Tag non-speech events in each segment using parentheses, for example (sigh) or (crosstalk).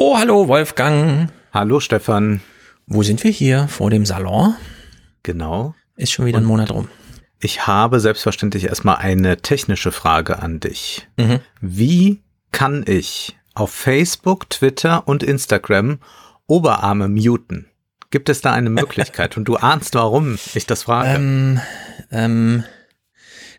Oh, hallo Wolfgang. Hallo Stefan. Wo sind wir hier? Vor dem Salon? Genau. Ist schon wieder ein Monat rum. Ich habe selbstverständlich erstmal eine technische Frage an dich. Mhm. Wie kann ich auf Facebook, Twitter und Instagram Oberarme muten? Gibt es da eine Möglichkeit? (laughs) und du ahnst, warum ich das frage. Ähm, ähm,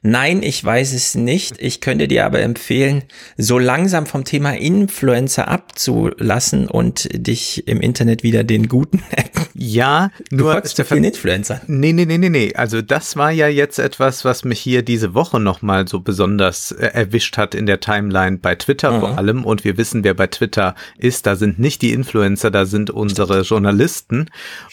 Nein, ich weiß es nicht. Ich könnte dir aber empfehlen, so langsam vom Thema Influencer abzulassen und dich im Internet wieder den guten (laughs) Ja, nur du Stefan, Influencer. Nee, nee, nee, nee, nee. Also das war ja jetzt etwas, was mich hier diese Woche nochmal so besonders äh, erwischt hat in der Timeline bei Twitter mhm. vor allem. Und wir wissen, wer bei Twitter ist. Da sind nicht die Influencer, da sind unsere Journalisten.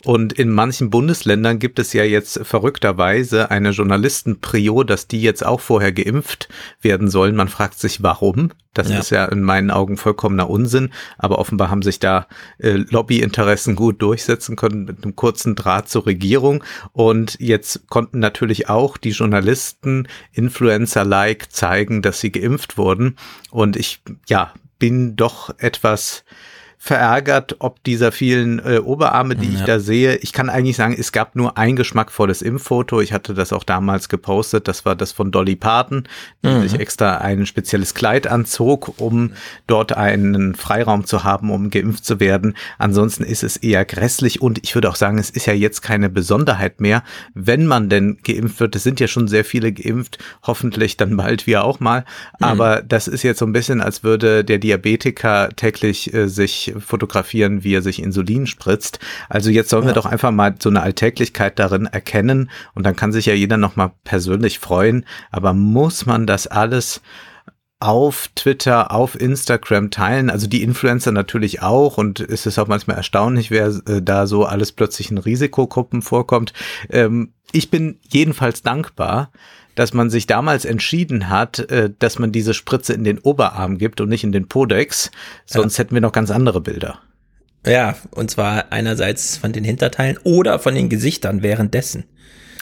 Und in manchen Bundesländern gibt es ja jetzt verrückterweise eine Journalistenprio, dass die die jetzt auch vorher geimpft werden sollen. Man fragt sich, warum. Das ja. ist ja in meinen Augen vollkommener Unsinn. Aber offenbar haben sich da äh, Lobbyinteressen gut durchsetzen können mit einem kurzen Draht zur Regierung. Und jetzt konnten natürlich auch die Journalisten Influencer-like zeigen, dass sie geimpft wurden. Und ich, ja, bin doch etwas verärgert, ob dieser vielen äh, Oberarme, die ja. ich da sehe. Ich kann eigentlich sagen, es gab nur ein geschmackvolles Impffoto. Ich hatte das auch damals gepostet. Das war das von Dolly Parton, die mhm. sich extra ein spezielles Kleid anzog, um dort einen Freiraum zu haben, um geimpft zu werden. Ansonsten ist es eher grässlich und ich würde auch sagen, es ist ja jetzt keine Besonderheit mehr, wenn man denn geimpft wird. Es sind ja schon sehr viele geimpft, hoffentlich dann bald wir auch mal. Mhm. Aber das ist jetzt so ein bisschen, als würde der Diabetiker täglich äh, sich fotografieren, wie er sich Insulin spritzt. Also jetzt sollen ja. wir doch einfach mal so eine Alltäglichkeit darin erkennen und dann kann sich ja jeder nochmal persönlich freuen. Aber muss man das alles auf Twitter, auf Instagram teilen, also die Influencer natürlich auch und es ist auch manchmal erstaunlich, wer äh, da so alles plötzlich in Risikogruppen vorkommt. Ähm, ich bin jedenfalls dankbar, dass man sich damals entschieden hat, äh, dass man diese Spritze in den Oberarm gibt und nicht in den Podex. Sonst ja. hätten wir noch ganz andere Bilder. Ja, und zwar einerseits von den Hinterteilen oder von den Gesichtern währenddessen.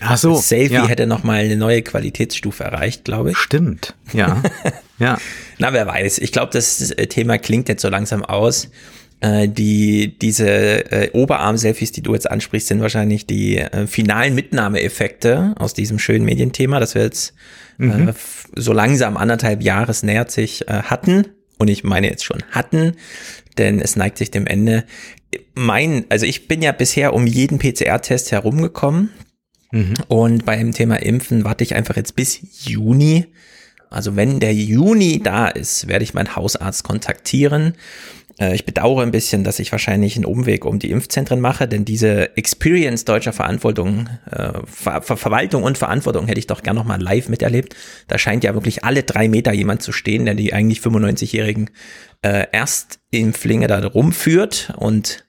Ach so. Das Selfie ja. hätte noch mal eine neue Qualitätsstufe erreicht, glaube ich. Stimmt. Ja. (laughs) ja. Na, wer weiß. Ich glaube, das Thema klingt jetzt so langsam aus. Äh, die, diese äh, Oberarm-Selfies, die du jetzt ansprichst, sind wahrscheinlich die äh, finalen Mitnahmeeffekte aus diesem schönen Medienthema, das wir jetzt mhm. äh, so langsam anderthalb Jahres nähert sich äh, hatten. Und ich meine jetzt schon hatten, denn es neigt sich dem Ende. Mein, also ich bin ja bisher um jeden PCR-Test herumgekommen. Mhm. Und beim Thema Impfen warte ich einfach jetzt bis Juni. Also wenn der Juni da ist, werde ich meinen Hausarzt kontaktieren äh, ich bedauere ein bisschen, dass ich wahrscheinlich einen Umweg um die Impfzentren mache, denn diese Experience deutscher Verantwortung, äh, Ver Ver Verwaltung und Verantwortung hätte ich doch gern nochmal live miterlebt. Da scheint ja wirklich alle drei Meter jemand zu stehen, der die eigentlich 95-jährigen äh, Erstimpflinge da rumführt und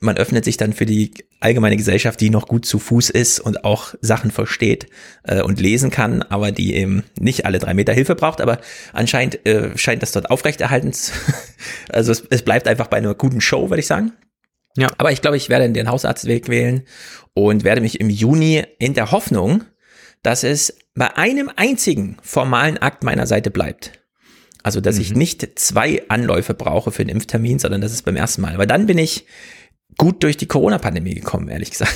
man öffnet sich dann für die allgemeine Gesellschaft, die noch gut zu Fuß ist und auch Sachen versteht äh, und lesen kann, aber die eben nicht alle drei Meter Hilfe braucht. Aber anscheinend äh, scheint das dort aufrechterhalten. (laughs) also es, es bleibt einfach bei einer guten Show, würde ich sagen. Ja. Aber ich glaube, ich werde den Hausarztweg wählen und werde mich im Juni in der Hoffnung, dass es bei einem einzigen formalen Akt meiner Seite bleibt. Also, dass mhm. ich nicht zwei Anläufe brauche für einen Impftermin, sondern das ist beim ersten Mal. Aber dann bin ich gut durch die Corona-Pandemie gekommen, ehrlich gesagt.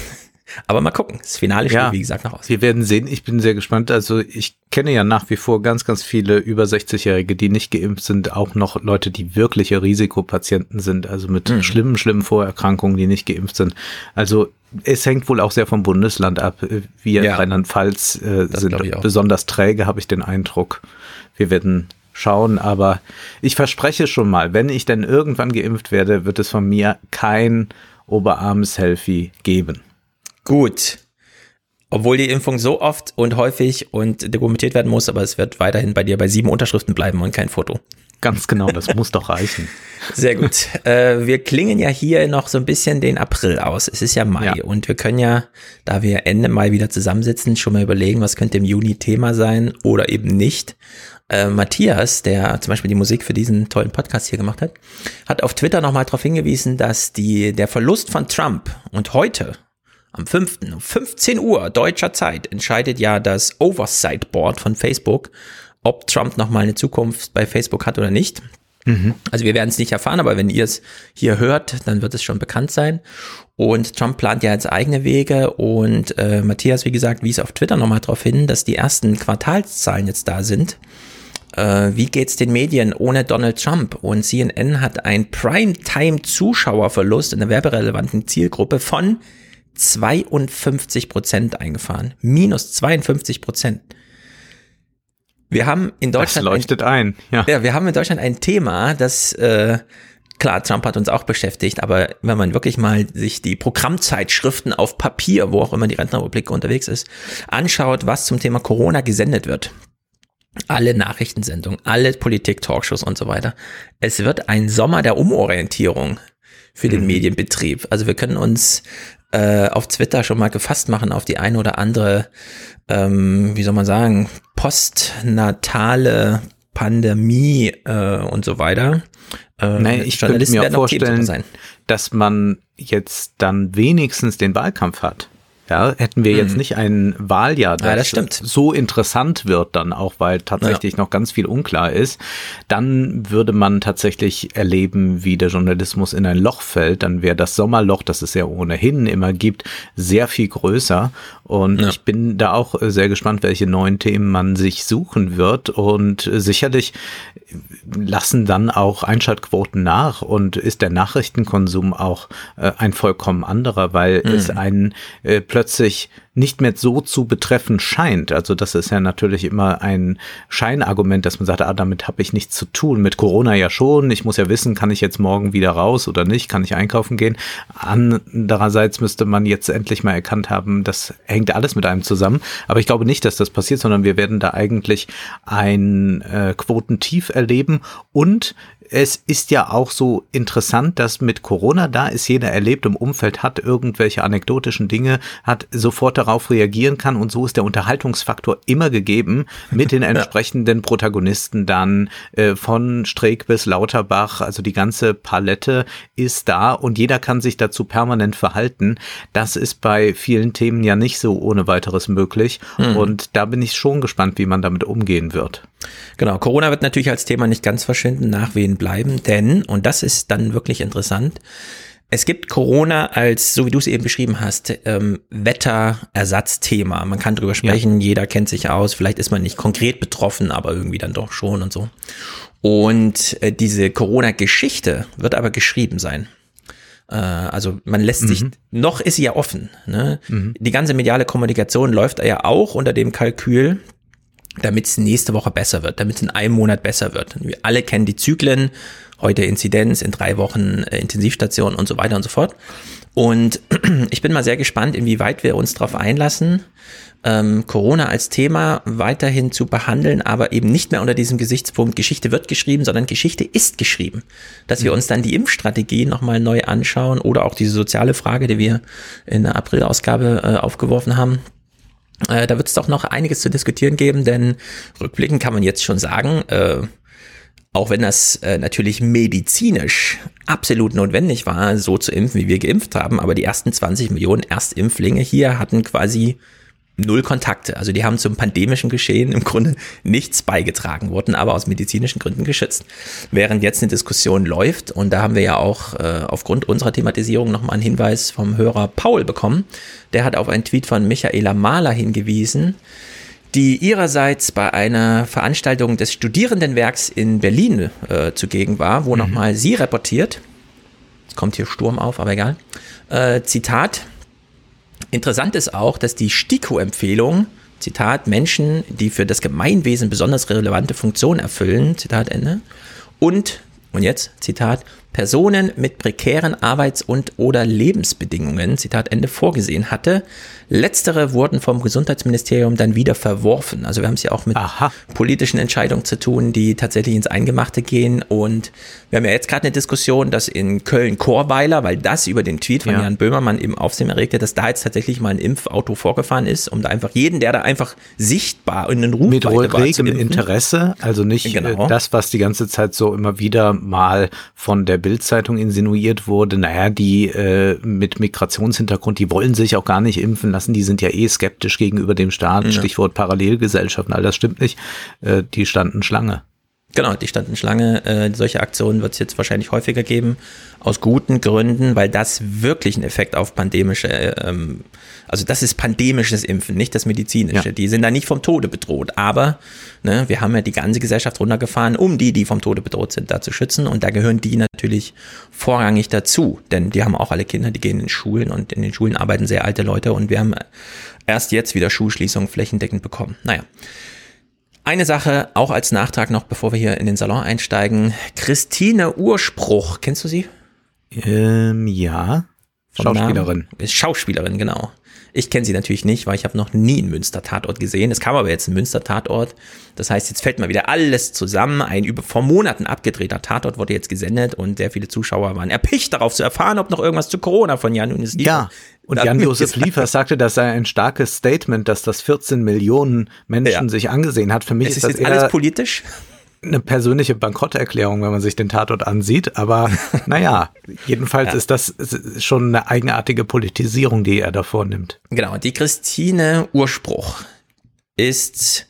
Aber mal gucken. Das Finale steht, ja, wie gesagt, noch aus. Wir werden sehen. Ich bin sehr gespannt. Also ich kenne ja nach wie vor ganz, ganz viele über 60-Jährige, die nicht geimpft sind. Auch noch Leute, die wirkliche Risikopatienten sind. Also mit mhm. schlimmen, schlimmen Vorerkrankungen, die nicht geimpft sind. Also es hängt wohl auch sehr vom Bundesland ab. Wir ja, in Rheinland-Pfalz äh, sind besonders träge, habe ich den Eindruck. Wir werden schauen, aber ich verspreche schon mal, wenn ich denn irgendwann geimpft werde, wird es von mir kein Oberarm-Selfie geben. Gut. Obwohl die Impfung so oft und häufig und dokumentiert werden muss, aber es wird weiterhin bei dir bei sieben Unterschriften bleiben und kein Foto. Ganz genau, das muss doch reichen. (laughs) Sehr gut. Äh, wir klingen ja hier noch so ein bisschen den April aus. Es ist ja Mai ja. und wir können ja, da wir Ende Mai wieder zusammensitzen, schon mal überlegen, was könnte im Juni Thema sein oder eben nicht. Äh, Matthias, der zum Beispiel die Musik für diesen tollen Podcast hier gemacht hat, hat auf Twitter nochmal darauf hingewiesen, dass die, der Verlust von Trump und heute, am 5. um 15 Uhr deutscher Zeit, entscheidet ja das Oversight Board von Facebook, ob Trump nochmal eine Zukunft bei Facebook hat oder nicht. Mhm. Also wir werden es nicht erfahren, aber wenn ihr es hier hört, dann wird es schon bekannt sein. Und Trump plant ja jetzt eigene Wege und äh, Matthias, wie gesagt, wies auf Twitter nochmal darauf hin, dass die ersten Quartalszahlen jetzt da sind. Äh, wie geht's den Medien ohne Donald Trump? Und CNN hat einen Primetime-Zuschauerverlust in der werberelevanten Zielgruppe von 52 Prozent eingefahren. Minus 52 Prozent. Wir haben in Deutschland. Das leuchtet ein, ein, ja. Ja, wir haben in Deutschland ein Thema, das, äh, klar, Trump hat uns auch beschäftigt, aber wenn man wirklich mal sich die Programmzeitschriften auf Papier, wo auch immer die Rentenrepublik unterwegs ist, anschaut, was zum Thema Corona gesendet wird. Alle Nachrichtensendungen, alle Politik-Talkshows und so weiter. Es wird ein Sommer der Umorientierung für den mhm. Medienbetrieb. Also wir können uns äh, auf Twitter schon mal gefasst machen auf die eine oder andere, ähm, wie soll man sagen, postnatale Pandemie äh, und so weiter. Äh, Nein, ich könnte mir auch vorstellen, dass man jetzt dann wenigstens den Wahlkampf hat. Ja, hätten wir jetzt mhm. nicht ein Wahljahr, das, ja, das so interessant wird dann auch, weil tatsächlich ja. noch ganz viel unklar ist, dann würde man tatsächlich erleben, wie der Journalismus in ein Loch fällt. Dann wäre das Sommerloch, das es ja ohnehin immer gibt, sehr viel größer. Und ja. ich bin da auch sehr gespannt, welche neuen Themen man sich suchen wird. Und sicherlich lassen dann auch Einschaltquoten nach und ist der Nachrichtenkonsum auch äh, ein vollkommen anderer, weil mhm. es einen äh, plötzlich plötzlich nicht mehr so zu betreffen scheint. Also das ist ja natürlich immer ein Scheinargument, dass man sagt, ah, damit habe ich nichts zu tun. Mit Corona ja schon. Ich muss ja wissen, kann ich jetzt morgen wieder raus oder nicht? Kann ich einkaufen gehen? Andererseits müsste man jetzt endlich mal erkannt haben, das hängt alles mit einem zusammen. Aber ich glaube nicht, dass das passiert, sondern wir werden da eigentlich ein äh, Quotentief erleben und es ist ja auch so interessant, dass mit Corona da ist, jeder erlebt im Umfeld hat irgendwelche anekdotischen Dinge, hat sofort darauf reagieren kann und so ist der Unterhaltungsfaktor immer gegeben mit den (laughs) entsprechenden. Protagonisten dann äh, von Streeck bis Lauterbach, also die ganze Palette ist da und jeder kann sich dazu permanent verhalten. Das ist bei vielen Themen ja nicht so ohne weiteres möglich mhm. und da bin ich schon gespannt, wie man damit umgehen wird. Genau, Corona wird natürlich als Thema nicht ganz verschwinden, Nachwehen bleiben, denn, und das ist dann wirklich interessant, es gibt Corona als, so wie du es eben beschrieben hast, ähm, Wetterersatzthema. Man kann drüber sprechen, ja. jeder kennt sich aus, vielleicht ist man nicht konkret betroffen, aber irgendwie dann doch schon und so. Und äh, diese Corona-Geschichte wird aber geschrieben sein. Äh, also man lässt mhm. sich, noch ist sie ja offen. Ne? Mhm. Die ganze mediale Kommunikation läuft ja auch unter dem Kalkül, damit es nächste Woche besser wird, damit es in einem Monat besser wird. Wir alle kennen die Zyklen, heute Inzidenz, in drei Wochen äh, Intensivstation und so weiter und so fort. Und (clears throat) ich bin mal sehr gespannt, inwieweit wir uns darauf einlassen, ähm, Corona als Thema weiterhin zu behandeln, aber eben nicht mehr unter diesem Gesichtspunkt Geschichte wird geschrieben, sondern Geschichte ist geschrieben. Dass wir mhm. uns dann die Impfstrategie nochmal neu anschauen oder auch diese soziale Frage, die wir in der April-Ausgabe äh, aufgeworfen haben, äh, da wird es doch noch einiges zu diskutieren geben, denn rückblickend kann man jetzt schon sagen, äh, auch wenn das äh, natürlich medizinisch absolut notwendig war, so zu impfen, wie wir geimpft haben, aber die ersten 20 Millionen Erstimpflinge hier hatten quasi null Kontakte. Also die haben zum pandemischen Geschehen im Grunde nichts beigetragen, wurden aber aus medizinischen Gründen geschützt. Während jetzt eine Diskussion läuft, und da haben wir ja auch äh, aufgrund unserer Thematisierung nochmal einen Hinweis vom Hörer Paul bekommen, der hat auf einen Tweet von Michaela Mahler hingewiesen, die ihrerseits bei einer Veranstaltung des Studierendenwerks in Berlin äh, zugegen war, wo mhm. nochmal sie reportiert, es kommt hier Sturm auf, aber egal, äh, Zitat, Interessant ist auch, dass die STIKO-Empfehlung, Zitat, Menschen, die für das Gemeinwesen besonders relevante Funktionen erfüllen, Zitat Ende, und, und jetzt, Zitat, Personen mit prekären Arbeits- und oder Lebensbedingungen, Zitat Ende, vorgesehen hatte. Letztere wurden vom Gesundheitsministerium dann wieder verworfen. Also wir haben es ja auch mit Aha. politischen Entscheidungen zu tun, die tatsächlich ins Eingemachte gehen. Und wir haben ja jetzt gerade eine Diskussion, dass in Köln-Korweiler, weil das über den Tweet von ja. Jan Böhmermann eben Aufsehen erregte, dass da jetzt tatsächlich mal ein Impfauto vorgefahren ist, um da einfach jeden, der da einfach sichtbar in den Ruf Mit regem Interesse, also nicht äh, genau. das, was die ganze Zeit so immer wieder mal von der Bildzeitung insinuiert wurde, naja, die äh, mit Migrationshintergrund, die wollen sich auch gar nicht impfen lassen, die sind ja eh skeptisch gegenüber dem Staat, ja. Stichwort Parallelgesellschaften, all das stimmt nicht, äh, die standen Schlange. Genau, die standen Schlange. Äh, solche Aktionen wird es jetzt wahrscheinlich häufiger geben, aus guten Gründen, weil das wirklich einen Effekt auf pandemische, ähm, also das ist pandemisches Impfen, nicht das medizinische. Ja. Die sind da nicht vom Tode bedroht, aber ne, wir haben ja die ganze Gesellschaft runtergefahren, um die, die vom Tode bedroht sind, da zu schützen und da gehören die natürlich vorrangig dazu, denn die haben auch alle Kinder, die gehen in Schulen und in den Schulen arbeiten sehr alte Leute und wir haben erst jetzt wieder Schulschließungen flächendeckend bekommen. Naja. Eine Sache auch als Nachtrag noch, bevor wir hier in den Salon einsteigen. Christine Urspruch, kennst du sie? Ähm, ja. Schauspielerin. Ist Schauspielerin, genau. Ich kenne sie natürlich nicht, weil ich habe noch nie einen Münster-Tatort gesehen. Es kam aber jetzt ein Münster-Tatort. Das heißt, jetzt fällt mal wieder alles zusammen. Ein über vor Monaten abgedrehter Tatort wurde jetzt gesendet und sehr viele Zuschauer waren erpicht darauf zu erfahren, ob noch irgendwas zu Corona von Jan Unis Ja, und Jan-Josef Liefers sagte, das sei ein starkes Statement, dass das 14 Millionen Menschen ja. sich angesehen hat. Für mich es ist, ist das jetzt alles politisch eine persönliche Bankrotterklärung, wenn man sich den Tatort ansieht. Aber (laughs) naja, jedenfalls ja. ist das schon eine eigenartige Politisierung, die er da vornimmt. Genau, die Christine Urspruch ist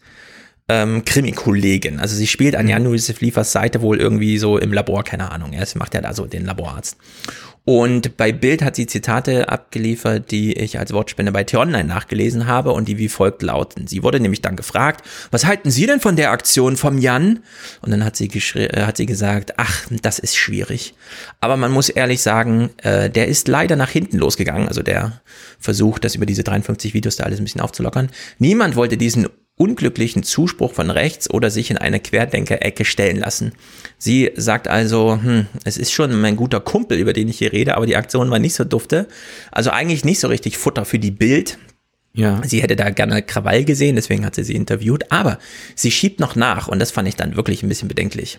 ähm, Krimi-Kollegin. Also sie spielt an. Jan-Josef Liefers Seite wohl irgendwie so im Labor, keine Ahnung. Er macht ja da so den Laborarzt. Und bei Bild hat sie Zitate abgeliefert, die ich als Wortspende bei T-Online nachgelesen habe und die wie folgt lauten. Sie wurde nämlich dann gefragt, was halten Sie denn von der Aktion vom Jan? Und dann hat sie, äh, hat sie gesagt, ach, das ist schwierig. Aber man muss ehrlich sagen, äh, der ist leider nach hinten losgegangen. Also der versucht, das über diese 53 Videos da alles ein bisschen aufzulockern. Niemand wollte diesen unglücklichen Zuspruch von rechts oder sich in eine Querdenker-Ecke stellen lassen. Sie sagt also, hm, es ist schon mein guter Kumpel, über den ich hier rede, aber die Aktion war nicht so dufte. Also eigentlich nicht so richtig Futter für die Bild. Ja. Sie hätte da gerne Krawall gesehen, deswegen hat sie sie interviewt, aber sie schiebt noch nach und das fand ich dann wirklich ein bisschen bedenklich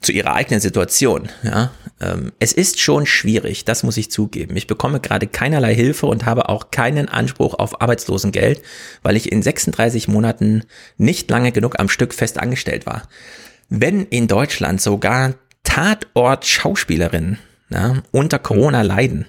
zu ihrer eigenen Situation. Ja, ähm, es ist schon schwierig, das muss ich zugeben. Ich bekomme gerade keinerlei Hilfe und habe auch keinen Anspruch auf Arbeitslosengeld, weil ich in 36 Monaten nicht lange genug am Stück fest angestellt war. Wenn in Deutschland sogar Tatort-Schauspielerinnen ja, unter Corona leiden,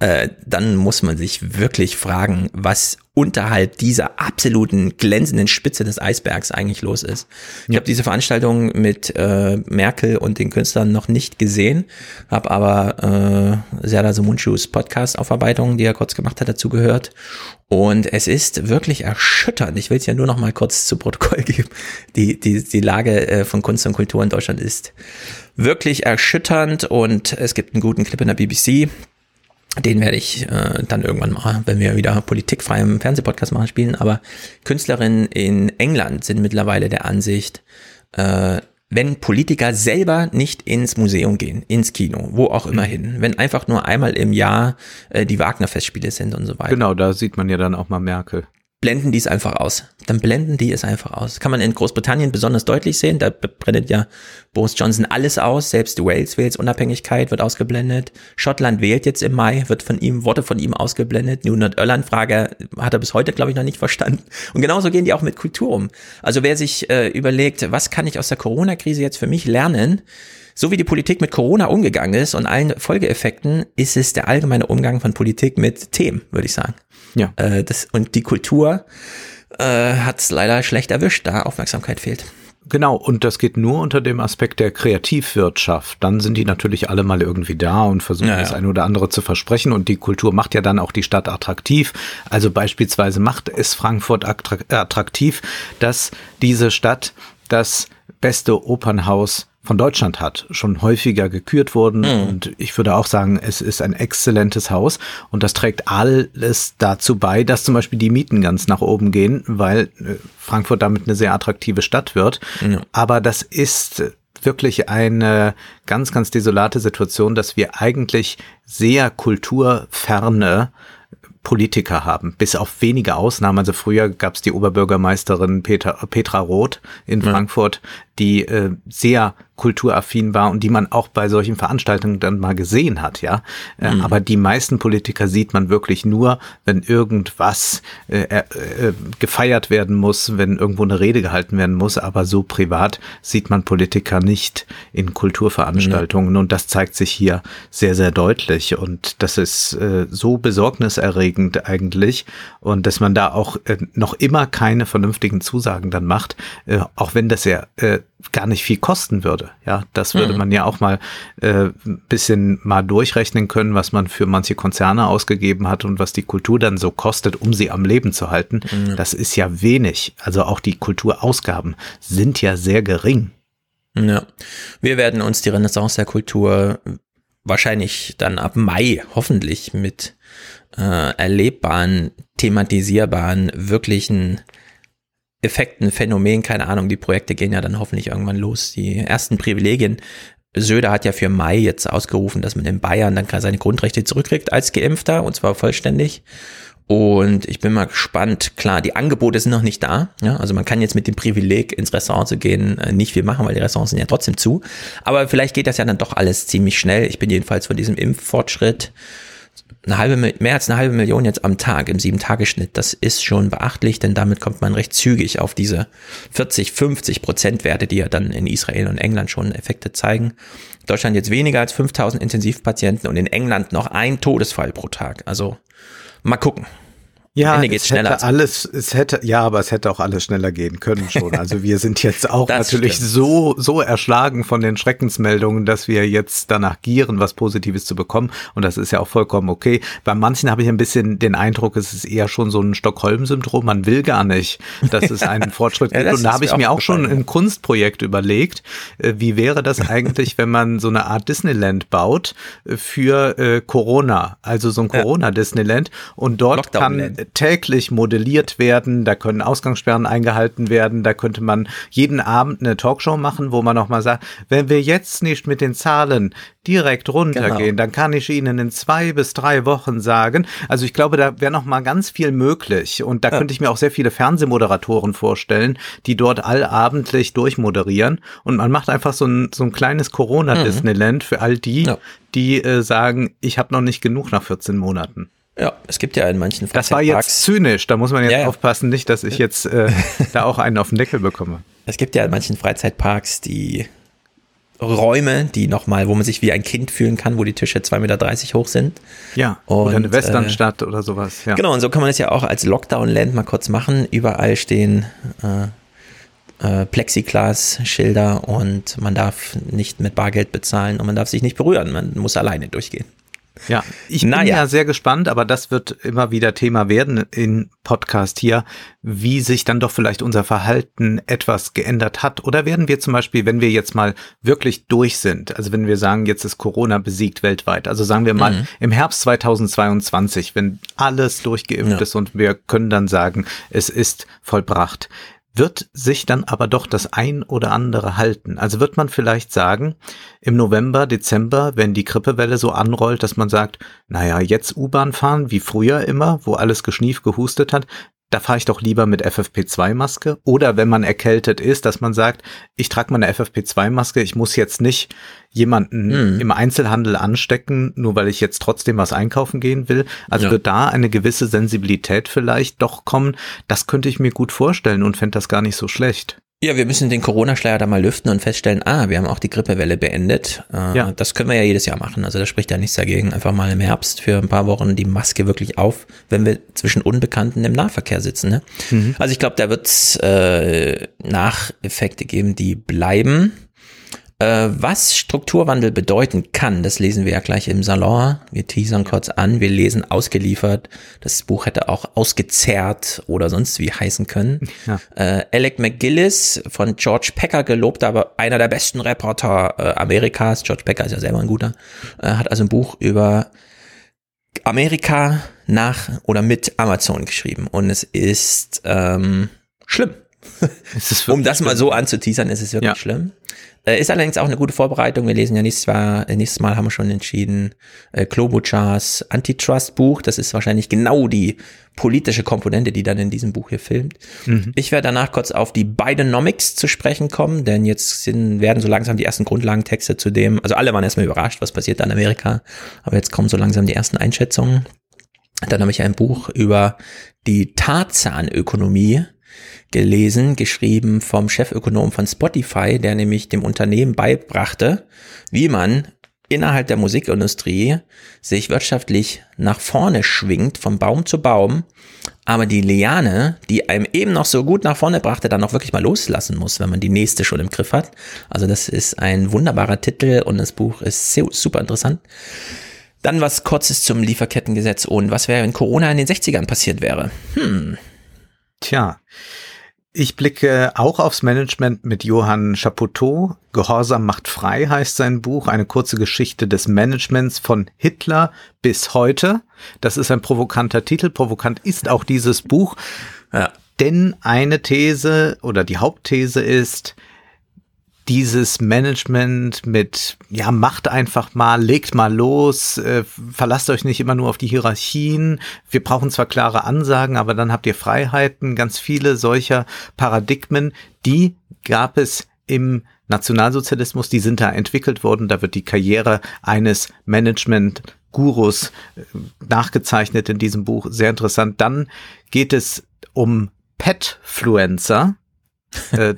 äh, dann muss man sich wirklich fragen, was unterhalb dieser absoluten glänzenden Spitze des Eisbergs eigentlich los ist. Ich ja. habe diese Veranstaltung mit äh, Merkel und den Künstlern noch nicht gesehen, habe aber äh, Serdar Sumunchus Podcast-Aufarbeitung, die er kurz gemacht hat, dazu gehört. Und es ist wirklich erschütternd. Ich will es ja nur noch mal kurz zu Protokoll (laughs) geben. Die, die, die Lage äh, von Kunst und Kultur in Deutschland ist wirklich erschütternd und es gibt einen guten Clip in der BBC, den werde ich äh, dann irgendwann mal, wenn wir wieder politikfrei im Fernsehpodcast machen, spielen. Aber Künstlerinnen in England sind mittlerweile der Ansicht, äh, wenn Politiker selber nicht ins Museum gehen, ins Kino, wo auch immer hin, wenn einfach nur einmal im Jahr äh, die Wagner-Festspiele sind und so weiter. Genau, da sieht man ja dann auch mal Merkel blenden die es einfach aus. Dann blenden die es einfach aus. kann man in Großbritannien besonders deutlich sehen. Da brennt ja Boris Johnson alles aus. Selbst Wales, Wales Unabhängigkeit wird ausgeblendet. Schottland wählt jetzt im Mai, wird von ihm, Worte von ihm ausgeblendet. New Nordirland-Frage hat er bis heute, glaube ich, noch nicht verstanden. Und genauso gehen die auch mit Kultur um. Also wer sich äh, überlegt, was kann ich aus der Corona-Krise jetzt für mich lernen, so wie die Politik mit Corona umgegangen ist und allen Folgeeffekten, ist es der allgemeine Umgang von Politik mit Themen, würde ich sagen. Ja. Äh, das, und die Kultur äh, hat es leider schlecht erwischt, da Aufmerksamkeit fehlt. Genau, und das geht nur unter dem Aspekt der Kreativwirtschaft. Dann sind die natürlich alle mal irgendwie da und versuchen ja, ja. das eine oder andere zu versprechen. Und die Kultur macht ja dann auch die Stadt attraktiv. Also beispielsweise macht es Frankfurt attraktiv, dass diese Stadt das beste Opernhaus von Deutschland hat, schon häufiger gekürt wurden. Mhm. Und ich würde auch sagen, es ist ein exzellentes Haus. Und das trägt alles dazu bei, dass zum Beispiel die Mieten ganz nach oben gehen, weil äh, Frankfurt damit eine sehr attraktive Stadt wird. Mhm. Aber das ist wirklich eine ganz, ganz desolate Situation, dass wir eigentlich sehr kulturferne Politiker haben, bis auf wenige Ausnahmen. Also früher gab es die Oberbürgermeisterin Peter, Petra Roth in ja. Frankfurt, die äh, sehr kulturaffin war und die man auch bei solchen Veranstaltungen dann mal gesehen hat, ja. Äh, mhm. Aber die meisten Politiker sieht man wirklich nur, wenn irgendwas äh, äh, gefeiert werden muss, wenn irgendwo eine Rede gehalten werden muss. Aber so privat sieht man Politiker nicht in Kulturveranstaltungen mhm. und das zeigt sich hier sehr, sehr deutlich. Und das ist äh, so besorgniserregend eigentlich und dass man da auch äh, noch immer keine vernünftigen Zusagen dann macht, äh, auch wenn das ja äh, gar nicht viel kosten würde. Ja, das würde mhm. man ja auch mal äh, bisschen mal durchrechnen können, was man für manche Konzerne ausgegeben hat und was die Kultur dann so kostet, um sie am Leben zu halten. Mhm. Das ist ja wenig. Also auch die Kulturausgaben sind ja sehr gering. Ja, wir werden uns die Renaissance der Kultur wahrscheinlich dann ab Mai hoffentlich mit äh, erlebbaren, thematisierbaren, wirklichen Effekten, Phänomen, keine Ahnung, die Projekte gehen ja dann hoffentlich irgendwann los. Die ersten Privilegien. Söder hat ja für Mai jetzt ausgerufen, dass man in Bayern dann seine Grundrechte zurückkriegt als Geimpfter und zwar vollständig. Und ich bin mal gespannt. Klar, die Angebote sind noch nicht da. Ja, also man kann jetzt mit dem Privileg ins Restaurant zu gehen äh, nicht viel machen, weil die Restaurants sind ja trotzdem zu. Aber vielleicht geht das ja dann doch alles ziemlich schnell. Ich bin jedenfalls von diesem Impffortschritt eine halbe, mehr als eine halbe Million jetzt am Tag im Sieben-Tage-Schnitt. Das ist schon beachtlich, denn damit kommt man recht zügig auf diese 40, 50 Prozent Werte, die ja dann in Israel und England schon Effekte zeigen. Deutschland jetzt weniger als 5000 Intensivpatienten und in England noch ein Todesfall pro Tag. Also mal gucken. Ja, Ende geht's es schneller. Hätte alles, es hätte, ja, aber es hätte auch alles schneller gehen können schon. Also wir sind jetzt auch (laughs) natürlich stimmt. so, so erschlagen von den Schreckensmeldungen, dass wir jetzt danach gieren, was Positives zu bekommen. Und das ist ja auch vollkommen okay. Bei manchen habe ich ein bisschen den Eindruck, es ist eher schon so ein Stockholm-Syndrom. Man will gar nicht, dass es einen (laughs) Fortschritt gibt. ja, Und da habe ich mir auch schon ein Kunstprojekt überlegt. Äh, wie wäre das eigentlich, wenn man so eine Art Disneyland baut für äh, Corona? Also so ein Corona-Disneyland. Und dort kann täglich modelliert werden, da können Ausgangssperren eingehalten werden, da könnte man jeden Abend eine Talkshow machen, wo man nochmal sagt, wenn wir jetzt nicht mit den Zahlen direkt runtergehen, genau. dann kann ich Ihnen in zwei bis drei Wochen sagen, also ich glaube, da wäre nochmal ganz viel möglich und da ja. könnte ich mir auch sehr viele Fernsehmoderatoren vorstellen, die dort allabendlich durchmoderieren und man macht einfach so ein, so ein kleines Corona-Disneyland mhm. für all die, ja. die äh, sagen, ich habe noch nicht genug nach 14 Monaten. Ja, es gibt ja in manchen Freizeitparks. Das war jetzt zynisch, da muss man jetzt ja, ja. aufpassen, nicht, dass ich jetzt äh, (laughs) da auch einen auf den Deckel bekomme. Es gibt ja in manchen Freizeitparks die Räume, die nochmal, wo man sich wie ein Kind fühlen kann, wo die Tische 2,30 Meter hoch sind. Ja, und, oder eine Westernstadt äh, oder sowas. Ja. Genau, und so kann man es ja auch als Lockdown-Land mal kurz machen. Überall stehen äh, äh, Plexiglas-Schilder und man darf nicht mit Bargeld bezahlen und man darf sich nicht berühren. Man muss alleine durchgehen. Ja, ich bin naja. ja sehr gespannt, aber das wird immer wieder Thema werden in Podcast hier, wie sich dann doch vielleicht unser Verhalten etwas geändert hat. Oder werden wir zum Beispiel, wenn wir jetzt mal wirklich durch sind, also wenn wir sagen, jetzt ist Corona besiegt weltweit, also sagen wir mal mhm. im Herbst 2022, wenn alles durchgeimpft ja. ist und wir können dann sagen, es ist vollbracht wird sich dann aber doch das ein oder andere halten. Also wird man vielleicht sagen, im November, Dezember, wenn die Grippewelle so anrollt, dass man sagt, naja, jetzt U-Bahn fahren, wie früher immer, wo alles geschnief, gehustet hat, da fahre ich doch lieber mit FFP2-Maske. Oder wenn man erkältet ist, dass man sagt, ich trage meine FFP2-Maske, ich muss jetzt nicht jemanden mhm. im Einzelhandel anstecken, nur weil ich jetzt trotzdem was einkaufen gehen will. Also ja. wird da eine gewisse Sensibilität vielleicht doch kommen. Das könnte ich mir gut vorstellen und fände das gar nicht so schlecht. Ja, wir müssen den Corona-Schleier da mal lüften und feststellen, ah, wir haben auch die Grippewelle beendet. Äh, ja. Das können wir ja jedes Jahr machen. Also da spricht ja nichts dagegen. Einfach mal im Herbst für ein paar Wochen die Maske wirklich auf, wenn wir zwischen Unbekannten im Nahverkehr sitzen. Ne? Mhm. Also ich glaube, da wird es äh, Nacheffekte geben, die bleiben. Äh, was Strukturwandel bedeuten kann, das lesen wir ja gleich im Salon. Wir teasern kurz an, wir lesen ausgeliefert. Das Buch hätte auch ausgezerrt oder sonst wie heißen können. Ja. Äh, Alec McGillis von George Packer gelobt, aber einer der besten Reporter äh, Amerikas. George Packer ist ja selber ein guter. Äh, hat also ein Buch über Amerika nach oder mit Amazon geschrieben. Und es ist ähm, schlimm. (laughs) um das mal so anzuteasern, ist es wirklich ja. schlimm. Äh, ist allerdings auch eine gute Vorbereitung. Wir lesen ja nächstes Mal, äh, nächstes Mal haben wir schon entschieden, äh, Klobuchars Antitrust-Buch. Das ist wahrscheinlich genau die politische Komponente, die dann in diesem Buch hier filmt. Mhm. Ich werde danach kurz auf die Bidenomics zu sprechen kommen, denn jetzt sind, werden so langsam die ersten Grundlagentexte zu dem, also alle waren erstmal überrascht, was passiert da in Amerika, aber jetzt kommen so langsam die ersten Einschätzungen. Dann habe ich ein Buch über die Tarzanökonomie gelesen, geschrieben vom Chefökonom von Spotify, der nämlich dem Unternehmen beibrachte, wie man innerhalb der Musikindustrie sich wirtschaftlich nach vorne schwingt, von Baum zu Baum, aber die Liane, die einem eben noch so gut nach vorne brachte, dann auch wirklich mal loslassen muss, wenn man die nächste schon im Griff hat. Also das ist ein wunderbarer Titel und das Buch ist super interessant. Dann was kurzes zum Lieferkettengesetz und was wäre, wenn Corona in den 60ern passiert wäre? Hm. Tja, ich blicke auch aufs Management mit Johann Chapoteau. Gehorsam macht frei heißt sein Buch, eine kurze Geschichte des Managements von Hitler bis heute. Das ist ein provokanter Titel. Provokant ist auch dieses Buch. Ja. Denn eine These oder die Hauptthese ist, dieses Management mit, ja, macht einfach mal, legt mal los, äh, verlasst euch nicht immer nur auf die Hierarchien. Wir brauchen zwar klare Ansagen, aber dann habt ihr Freiheiten. Ganz viele solcher Paradigmen, die gab es im Nationalsozialismus, die sind da entwickelt worden. Da wird die Karriere eines Management Gurus äh, nachgezeichnet in diesem Buch. Sehr interessant. Dann geht es um Petfluencer. Äh,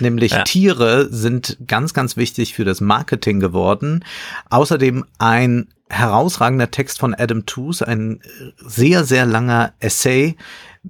nämlich ja. Tiere sind ganz, ganz wichtig für das Marketing geworden. Außerdem ein herausragender Text von Adam Tooze, ein sehr, sehr langer Essay,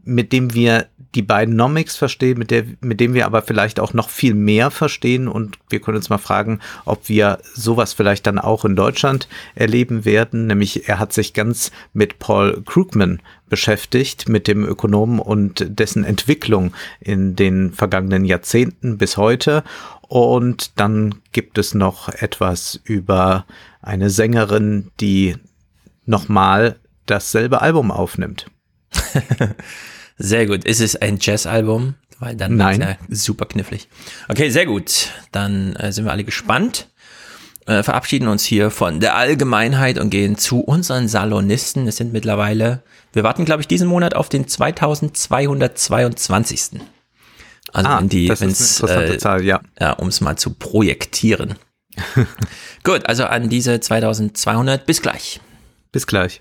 mit dem wir die beiden Nomics verstehen, mit, der, mit dem wir aber vielleicht auch noch viel mehr verstehen. Und wir können uns mal fragen, ob wir sowas vielleicht dann auch in Deutschland erleben werden. Nämlich er hat sich ganz mit Paul Krugman beschäftigt, mit dem Ökonomen und dessen Entwicklung in den vergangenen Jahrzehnten bis heute. Und dann gibt es noch etwas über eine Sängerin, die nochmal dasselbe Album aufnimmt. (laughs) sehr gut. Ist es ein Jazz-Album? Weil dann Nein. Ja super knifflig. Okay, sehr gut. Dann äh, sind wir alle gespannt. Äh, verabschieden uns hier von der Allgemeinheit und gehen zu unseren Salonisten. Es sind mittlerweile, wir warten, glaube ich, diesen Monat auf den 2222. Also ah, die, das ist eine interessante äh, Zahl, ja. ja um es mal zu projektieren. (laughs) Gut, also an diese 2200. Bis gleich. Bis gleich.